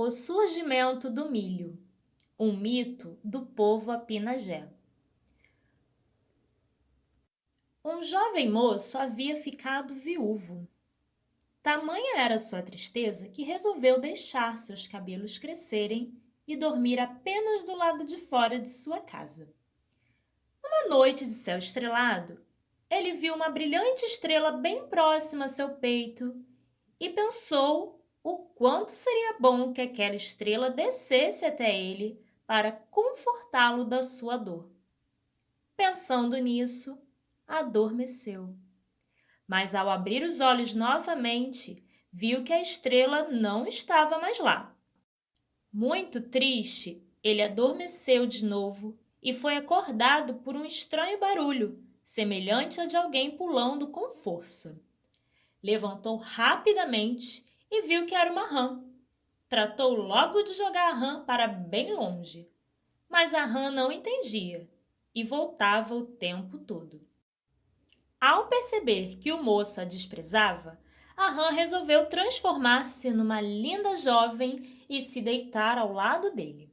O surgimento do milho, um mito do povo apinagé. Um jovem moço havia ficado viúvo. Tamanha era sua tristeza que resolveu deixar seus cabelos crescerem e dormir apenas do lado de fora de sua casa. Numa noite de céu estrelado, ele viu uma brilhante estrela bem próxima a seu peito e pensou o quanto seria bom que aquela estrela descesse até ele para confortá-lo da sua dor. Pensando nisso, adormeceu. Mas ao abrir os olhos novamente, viu que a estrela não estava mais lá. Muito triste, ele adormeceu de novo e foi acordado por um estranho barulho, semelhante a de alguém pulando com força. Levantou rapidamente e viu que era uma rã. Tratou logo de jogar a rã para bem longe, mas a rã não entendia e voltava o tempo todo. Ao perceber que o moço a desprezava, a rã resolveu transformar-se numa linda jovem e se deitar ao lado dele.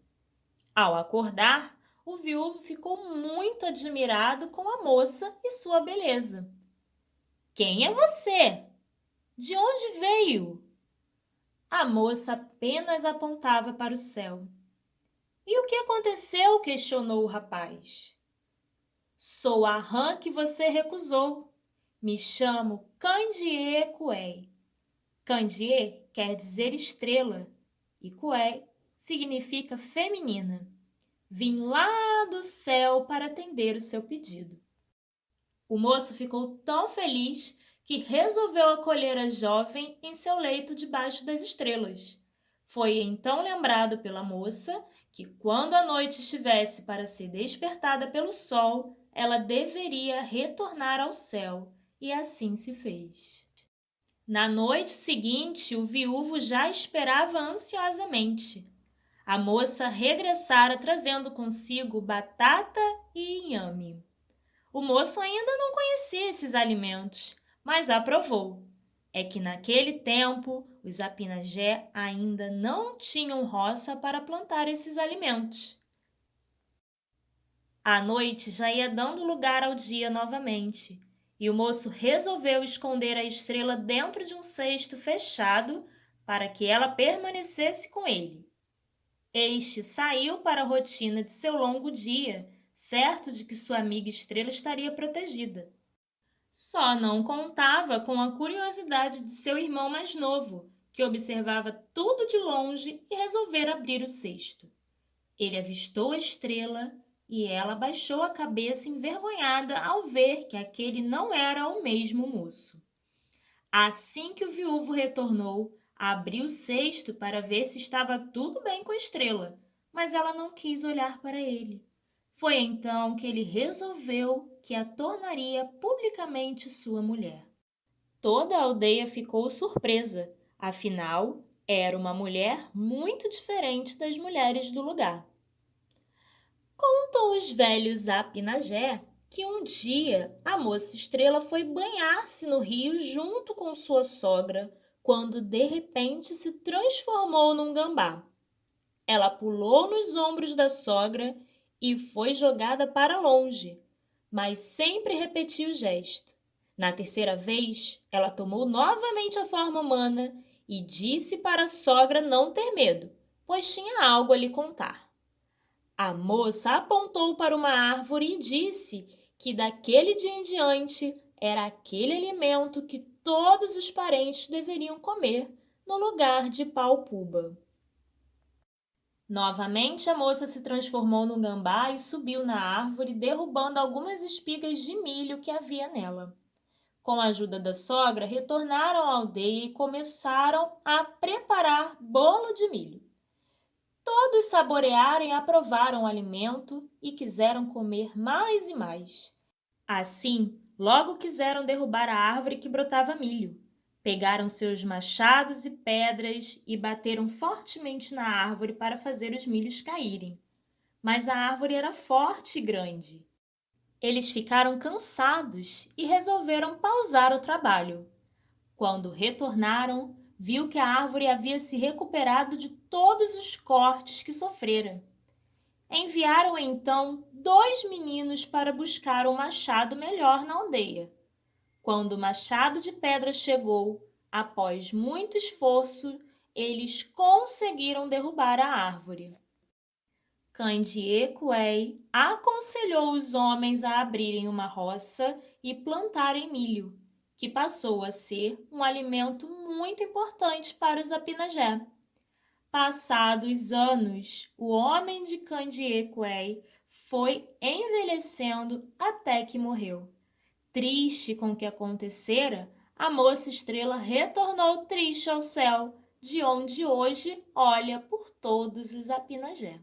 Ao acordar, o viúvo ficou muito admirado com a moça e sua beleza. Quem é você? De onde veio? A moça apenas apontava para o céu. E o que aconteceu? questionou o rapaz. Sou a rã que você recusou. Me chamo Candie Cué. Candie quer dizer estrela e Cué significa feminina. Vim lá do céu para atender o seu pedido. O moço ficou tão feliz que resolveu acolher a jovem em seu leito debaixo das estrelas. Foi então lembrado pela moça que, quando a noite estivesse para ser despertada pelo sol, ela deveria retornar ao céu, e assim se fez. Na noite seguinte, o viúvo já esperava ansiosamente. A moça regressara trazendo consigo batata e inhame. O moço ainda não conhecia esses alimentos, mas aprovou. É que naquele tempo os apinagé ainda não tinham roça para plantar esses alimentos. A noite já ia dando lugar ao dia novamente, e o moço resolveu esconder a estrela dentro de um cesto fechado para que ela permanecesse com ele. Este saiu para a rotina de seu longo dia, certo de que sua amiga estrela estaria protegida. Só não contava com a curiosidade de seu irmão mais novo, que observava tudo de longe e resolvera abrir o cesto. Ele avistou a estrela e ela baixou a cabeça envergonhada ao ver que aquele não era o mesmo moço. Assim que o viúvo retornou, abriu o cesto para ver se estava tudo bem com a estrela, mas ela não quis olhar para ele. Foi então que ele resolveu que a tornaria publicamente sua mulher. Toda a aldeia ficou surpresa, afinal, era uma mulher muito diferente das mulheres do lugar. Contam os velhos Apinagé que um dia a moça estrela foi banhar-se no rio junto com sua sogra, quando de repente se transformou num gambá. Ela pulou nos ombros da sogra e foi jogada para longe, mas sempre repetiu o gesto. Na terceira vez, ela tomou novamente a forma humana e disse para a sogra não ter medo, pois tinha algo a lhe contar. A moça apontou para uma árvore e disse que daquele dia em diante era aquele alimento que todos os parentes deveriam comer no lugar de pau-puba. Novamente, a moça se transformou no gambá e subiu na árvore, derrubando algumas espigas de milho que havia nela. Com a ajuda da sogra, retornaram à aldeia e começaram a preparar bolo de milho. Todos saborearam e aprovaram o alimento e quiseram comer mais e mais. Assim, logo quiseram derrubar a árvore que brotava milho. Pegaram seus machados e pedras e bateram fortemente na árvore para fazer os milhos caírem. Mas a árvore era forte e grande. Eles ficaram cansados e resolveram pausar o trabalho. Quando retornaram, viu que a árvore havia se recuperado de todos os cortes que sofrera. Enviaram então dois meninos para buscar um machado melhor na aldeia. Quando o machado de pedra chegou, após muito esforço, eles conseguiram derrubar a árvore. Candiecuei aconselhou os homens a abrirem uma roça e plantarem milho, que passou a ser um alimento muito importante para os Apinagé. Passados anos, o homem de Candiecuei foi envelhecendo até que morreu. Triste com o que acontecera, a moça estrela retornou triste ao céu, de onde hoje olha por todos os Apinagé.